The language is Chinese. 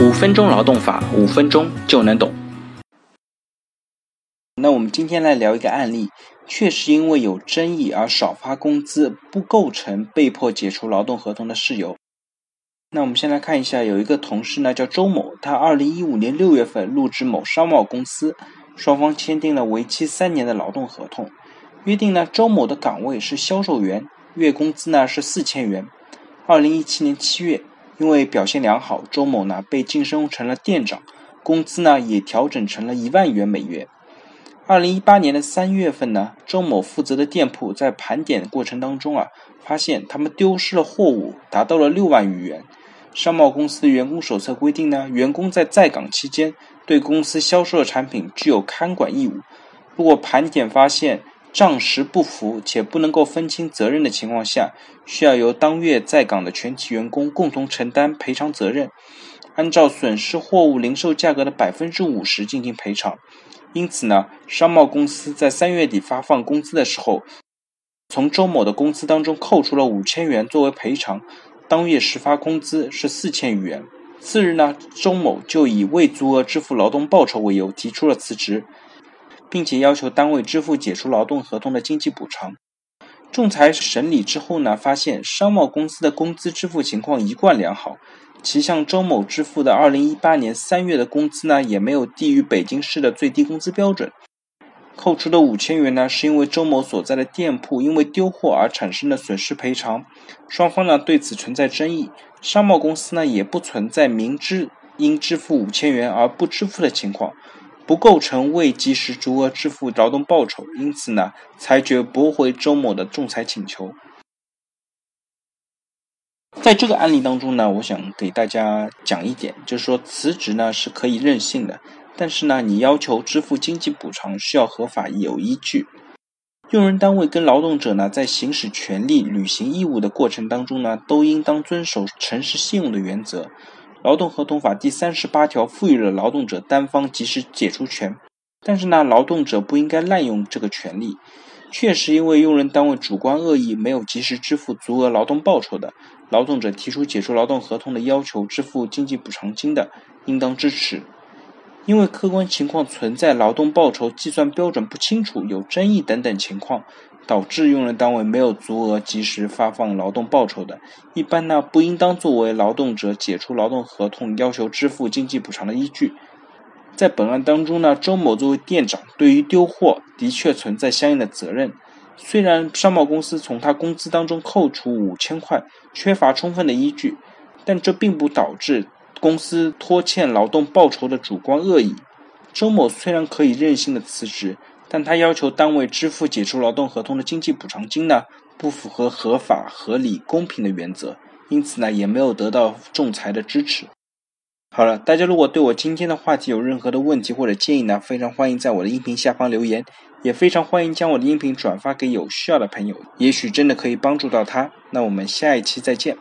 五分钟劳动法，五分钟就能懂。那我们今天来聊一个案例，确实因为有争议而少发工资，不构成被迫解除劳动合同的事由。那我们先来看一下，有一个同事呢叫周某，他二零一五年六月份入职某商贸公司，双方签订了为期三年的劳动合同，约定呢周某的岗位是销售员，月工资呢是四千元。二零一七年七月。因为表现良好，周某呢被晋升成了店长，工资呢也调整成了一万元每月。二零一八年的三月份呢，周某负责的店铺在盘点过程当中啊，发现他们丢失了货物，达到了六万余元。商贸公司的员工手册规定呢，员工在在岗期间对公司销售的产品具有看管义务。如果盘点发现，账实不符且不能够分清责任的情况下，需要由当月在岗的全体员工共同承担赔偿责任，按照损失货物零售价格的百分之五十进行赔偿。因此呢，商贸公司在三月底发放工资的时候，从周某的工资当中扣除了五千元作为赔偿，当月实发工资是四千余元。次日呢，周某就以未足额支付劳动报酬为由提出了辞职。并且要求单位支付解除劳动合同的经济补偿。仲裁审理之后呢，发现商贸公司的工资支付情况一贯良好，其向周某支付的2018年3月的工资呢，也没有低于北京市的最低工资标准。扣除的五千元呢，是因为周某所在的店铺因为丢货而产生的损失赔偿。双方呢对此存在争议，商贸公司呢也不存在明知应支付五千元而不支付的情况。不构成未及时足额支付劳动报酬，因此呢，裁决驳回周某的仲裁请求。在这个案例当中呢，我想给大家讲一点，就是说辞职呢是可以任性的，但是呢，你要求支付经济补偿需要合法有依据。用人单位跟劳动者呢，在行使权利、履行义务的过程当中呢，都应当遵守诚实信用的原则。劳动合同法第三十八条赋予了劳动者单方及时解除权，但是呢，劳动者不应该滥用这个权利。确实，因为用人单位主观恶意没有及时支付足额劳动报酬的，劳动者提出解除劳动合同的要求支付经济补偿金的，应当支持。因为客观情况存在劳动报酬计算标准不清楚、有争议等等情况。导致用人单位没有足额及时发放劳动报酬的，一般呢不应当作为劳动者解除劳动合同要求支付经济补偿的依据。在本案当中呢，周某作为店长，对于丢货的确存在相应的责任。虽然商贸公司从他工资当中扣除五千块，缺乏充分的依据，但这并不导致公司拖欠劳动报酬的主观恶意。周某虽然可以任性的辞职。但他要求单位支付解除劳动合同的经济补偿金呢，不符合合法、合理、公平的原则，因此呢，也没有得到仲裁的支持。好了，大家如果对我今天的话题有任何的问题或者建议呢，非常欢迎在我的音频下方留言，也非常欢迎将我的音频转发给有需要的朋友，也许真的可以帮助到他。那我们下一期再见。